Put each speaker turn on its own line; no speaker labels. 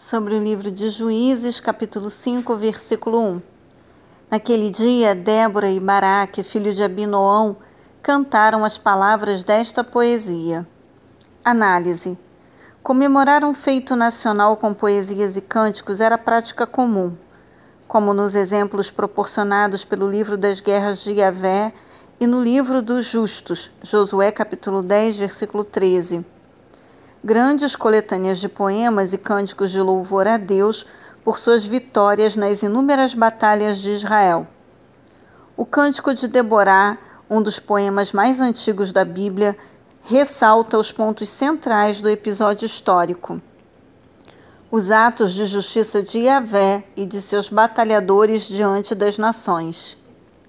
sobre o livro de Juízes, capítulo 5, versículo 1. Naquele dia, Débora e Baraque, filho de Abinoão, cantaram as palavras desta poesia. Análise. Comemorar um feito nacional com poesias e cânticos era prática comum, como nos exemplos proporcionados pelo livro das guerras de Yahvé e no livro dos justos, Josué capítulo 10, versículo 13 grandes coletâneas de poemas e cânticos de louvor a Deus por suas vitórias nas inúmeras batalhas de Israel. O Cântico de Deborah, um dos poemas mais antigos da Bíblia, ressalta os pontos centrais do episódio histórico. Os atos de justiça de Yahvé e de seus batalhadores diante das nações.